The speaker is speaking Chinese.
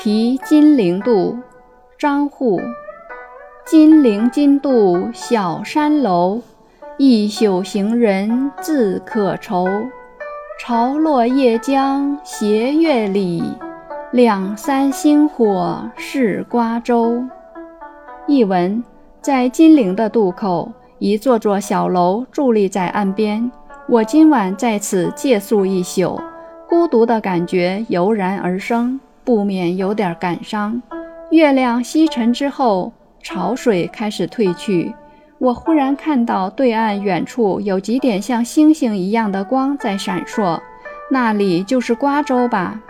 题金陵渡，张祜。金陵津渡小山楼，一宿行人自可愁。潮落夜江斜月里，两三星火是瓜洲。译文：在金陵的渡口，一座座小楼伫立在岸边。我今晚在此借宿一宿，孤独的感觉油然而生。不免有点感伤。月亮西沉之后，潮水开始退去，我忽然看到对岸远处有几点像星星一样的光在闪烁，那里就是瓜州吧。